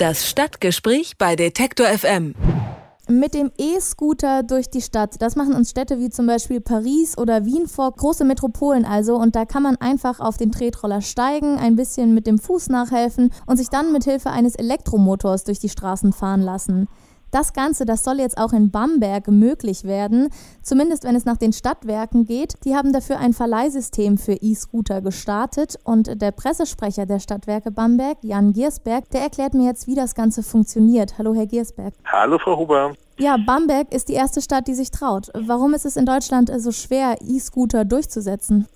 Das Stadtgespräch bei Detektor FM. Mit dem E-Scooter durch die Stadt. Das machen uns Städte wie zum Beispiel Paris oder Wien vor, große Metropolen also. Und da kann man einfach auf den Tretroller steigen, ein bisschen mit dem Fuß nachhelfen und sich dann mit Hilfe eines Elektromotors durch die Straßen fahren lassen. Das Ganze, das soll jetzt auch in Bamberg möglich werden, zumindest wenn es nach den Stadtwerken geht. Die haben dafür ein Verleihsystem für E-Scooter gestartet und der Pressesprecher der Stadtwerke Bamberg, Jan Giersberg, der erklärt mir jetzt, wie das Ganze funktioniert. Hallo, Herr Giersberg. Hallo, Frau Huber. Ja, Bamberg ist die erste Stadt, die sich traut. Warum ist es in Deutschland so schwer, E-Scooter durchzusetzen?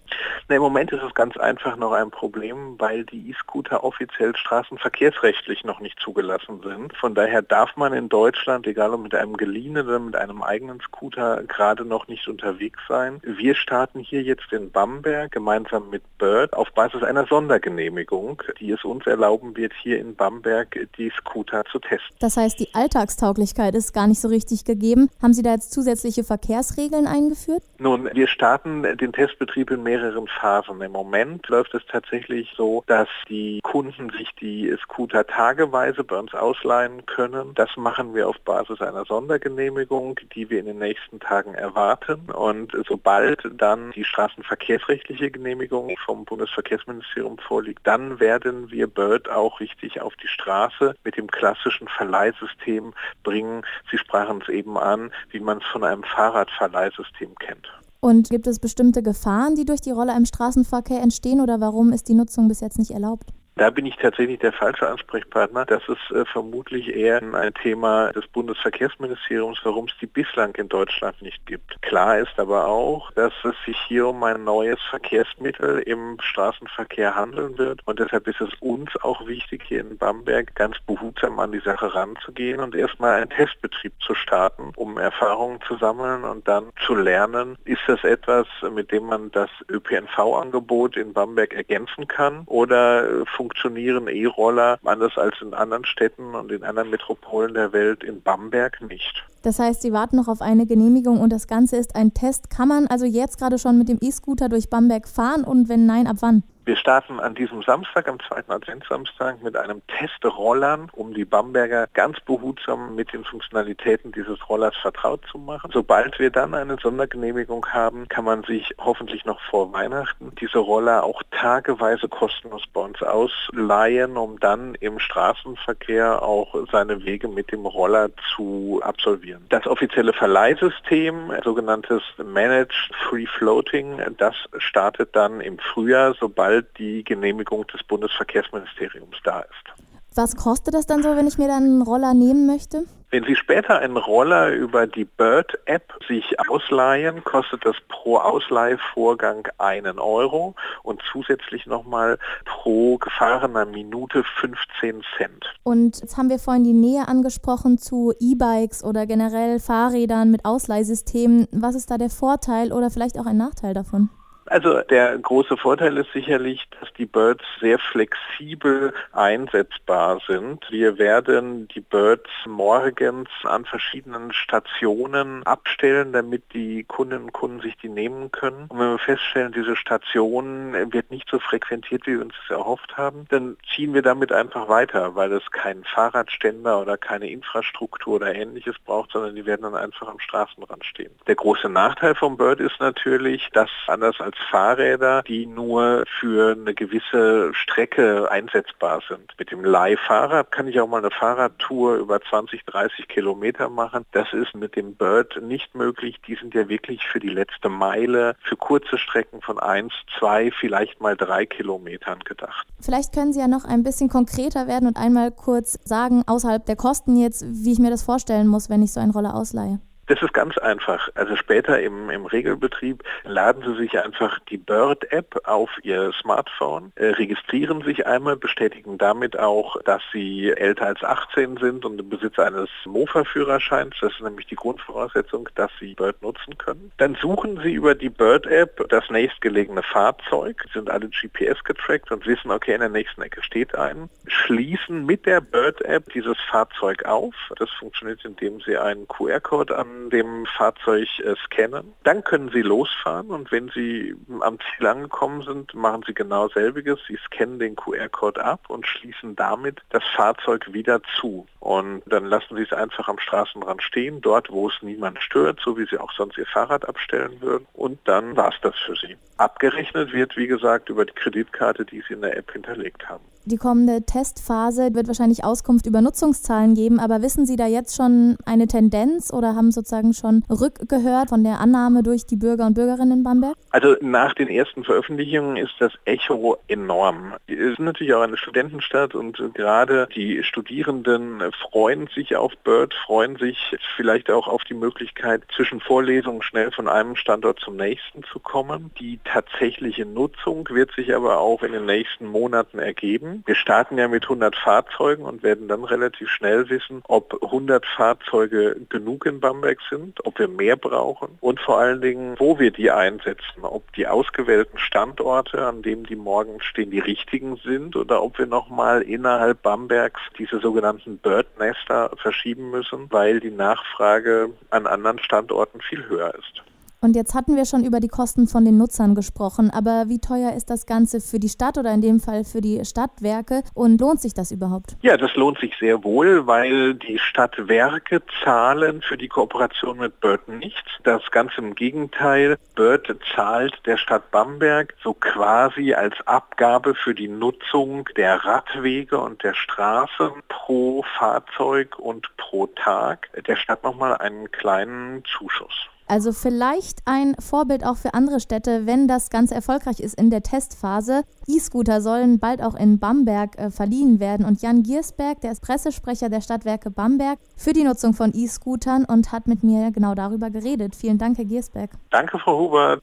Im Moment ist es ganz einfach noch ein Problem, weil die E-Scooter offiziell straßenverkehrsrechtlich noch nicht zugelassen sind. Von daher darf man in Deutschland, egal ob mit einem geliehenen oder mit einem eigenen Scooter, gerade noch nicht unterwegs sein. Wir starten hier jetzt in Bamberg gemeinsam mit Bird auf Basis einer Sondergenehmigung, die es uns erlauben wird, hier in Bamberg die Scooter zu testen. Das heißt, die Alltagstauglichkeit ist gar nicht so richtig gegeben. Haben Sie da jetzt zusätzliche Verkehrsregeln eingeführt? Nun, wir starten den Testbetrieb in mehreren Phasen. Im Moment läuft es tatsächlich so, dass die Kunden sich die Scooter tageweise bei uns ausleihen können. Das machen wir auf Basis einer Sondergenehmigung, die wir in den nächsten Tagen erwarten. Und sobald dann die straßenverkehrsrechtliche Genehmigung vom Bundesverkehrsministerium vorliegt, dann werden wir Bird auch richtig auf die Straße mit dem klassischen Verleihsystem bringen. Sie sprachen es eben an, wie man es von einem Fahrradverleihsystem kennt. Und gibt es bestimmte Gefahren, die durch die Roller im Straßenverkehr entstehen oder warum ist die Nutzung bis jetzt nicht erlaubt? Da bin ich tatsächlich der falsche Ansprechpartner. Das ist äh, vermutlich eher ein Thema des Bundesverkehrsministeriums, warum es die bislang in Deutschland nicht gibt. Klar ist aber auch, dass es sich hier um ein neues Verkehrsmittel im Straßenverkehr handeln wird. Und deshalb ist es uns auch wichtig, hier in Bamberg ganz behutsam an die Sache ranzugehen und erstmal einen Testbetrieb zu starten, um Erfahrungen zu sammeln und dann zu lernen, ist das etwas, mit dem man das ÖPNV-Angebot in Bamberg ergänzen kann oder äh, funktionieren E-Roller anders als in anderen Städten und in anderen Metropolen der Welt in Bamberg nicht. Das heißt, Sie warten noch auf eine Genehmigung und das Ganze ist ein Test. Kann man also jetzt gerade schon mit dem E-Scooter durch Bamberg fahren und wenn nein, ab wann? Wir starten an diesem Samstag, am zweiten Adventssamstag, mit einem Testrollern, um die Bamberger ganz behutsam mit den Funktionalitäten dieses Rollers vertraut zu machen. Sobald wir dann eine Sondergenehmigung haben, kann man sich hoffentlich noch vor Weihnachten diese Roller auch tageweise kostenlos bei uns ausleihen, um dann im Straßenverkehr auch seine Wege mit dem Roller zu absolvieren. Das offizielle Verleihsystem, sogenanntes Managed Free Floating, das startet dann im Frühjahr, sobald sobald die Genehmigung des Bundesverkehrsministeriums da ist. Was kostet das dann so, wenn ich mir dann einen Roller nehmen möchte? Wenn Sie später einen Roller über die Bird-App sich ausleihen, kostet das pro Ausleihvorgang einen Euro und zusätzlich nochmal pro gefahrener Minute 15 Cent. Und jetzt haben wir vorhin die Nähe angesprochen zu E-Bikes oder generell Fahrrädern mit Ausleihsystemen. Was ist da der Vorteil oder vielleicht auch ein Nachteil davon? Also der große Vorteil ist sicherlich, dass die Birds sehr flexibel einsetzbar sind. Wir werden die Birds morgens an verschiedenen Stationen abstellen, damit die Kundinnen und Kunden sich die nehmen können. Und wenn wir feststellen, diese Station wird nicht so frequentiert, wie wir uns das erhofft haben, dann ziehen wir damit einfach weiter, weil es keinen Fahrradständer oder keine Infrastruktur oder ähnliches braucht, sondern die werden dann einfach am Straßenrand stehen. Der große Nachteil vom Bird ist natürlich, dass anders als Fahrräder, die nur für eine gewisse Strecke einsetzbar sind. Mit dem Leihfahrrad kann ich auch mal eine Fahrradtour über 20, 30 Kilometer machen. Das ist mit dem Bird nicht möglich. Die sind ja wirklich für die letzte Meile, für kurze Strecken von 1, 2, vielleicht mal 3 Kilometern gedacht. Vielleicht können Sie ja noch ein bisschen konkreter werden und einmal kurz sagen, außerhalb der Kosten jetzt, wie ich mir das vorstellen muss, wenn ich so einen Roller ausleihe. Das ist ganz einfach. Also später im, im Regelbetrieb laden Sie sich einfach die Bird-App auf Ihr Smartphone, äh, registrieren sich einmal, bestätigen damit auch, dass Sie älter als 18 sind und im Besitz eines Mofa-Führerscheins. Das ist nämlich die Grundvoraussetzung, dass Sie Bird nutzen können. Dann suchen Sie über die Bird-App das nächstgelegene Fahrzeug, sind alle GPS getrackt und wissen, okay, in der nächsten Ecke steht ein, schließen mit der Bird-App dieses Fahrzeug auf. Das funktioniert, indem Sie einen QR-Code an dem Fahrzeug äh, scannen. Dann können Sie losfahren und wenn Sie am Ziel angekommen sind, machen Sie genau selbiges. Sie scannen den QR-Code ab und schließen damit das Fahrzeug wieder zu. Und dann lassen Sie es einfach am Straßenrand stehen, dort wo es niemand stört, so wie Sie auch sonst Ihr Fahrrad abstellen würden. Und dann war es das für Sie. Abgerechnet wird, wie gesagt, über die Kreditkarte, die Sie in der App hinterlegt haben. Die kommende Testphase wird wahrscheinlich Auskunft über Nutzungszahlen geben, aber wissen Sie da jetzt schon eine Tendenz oder haben sozusagen schon rückgehört von der Annahme durch die Bürger und Bürgerinnen in Bamberg? Also nach den ersten Veröffentlichungen ist das Echo enorm. Es ist natürlich auch eine Studentenstadt und gerade die Studierenden freuen sich auf Bird, freuen sich vielleicht auch auf die Möglichkeit, zwischen Vorlesungen schnell von einem Standort zum nächsten zu kommen. Die tatsächliche Nutzung wird sich aber auch in den nächsten Monaten ergeben. Wir starten ja mit 100 Fahrzeugen und werden dann relativ schnell wissen, ob 100 Fahrzeuge genug in Bamberg sind, ob wir mehr brauchen und vor allen Dingen, wo wir die einsetzen, ob die ausgewählten Standorte, an denen die morgen stehen, die richtigen sind oder ob wir nochmal innerhalb Bambergs diese sogenannten Bird-Nester verschieben müssen, weil die Nachfrage an anderen Standorten viel höher ist. Und jetzt hatten wir schon über die Kosten von den Nutzern gesprochen, aber wie teuer ist das Ganze für die Stadt oder in dem Fall für die Stadtwerke und lohnt sich das überhaupt? Ja, das lohnt sich sehr wohl, weil die Stadtwerke zahlen für die Kooperation mit Bird nichts. Das ganz im Gegenteil. Bird zahlt der Stadt Bamberg so quasi als Abgabe für die Nutzung der Radwege und der Straßen pro Fahrzeug und pro Tag der Stadt nochmal einen kleinen Zuschuss. Also vielleicht ein Vorbild auch für andere Städte, wenn das Ganze erfolgreich ist in der Testphase. E-Scooter sollen bald auch in Bamberg äh, verliehen werden. Und Jan Giersberg, der ist Pressesprecher der Stadtwerke Bamberg für die Nutzung von E-Scootern und hat mit mir genau darüber geredet. Vielen Dank, Herr Giersberg. Danke, Frau Hubert.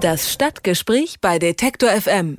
Das Stadtgespräch bei Detektor FM.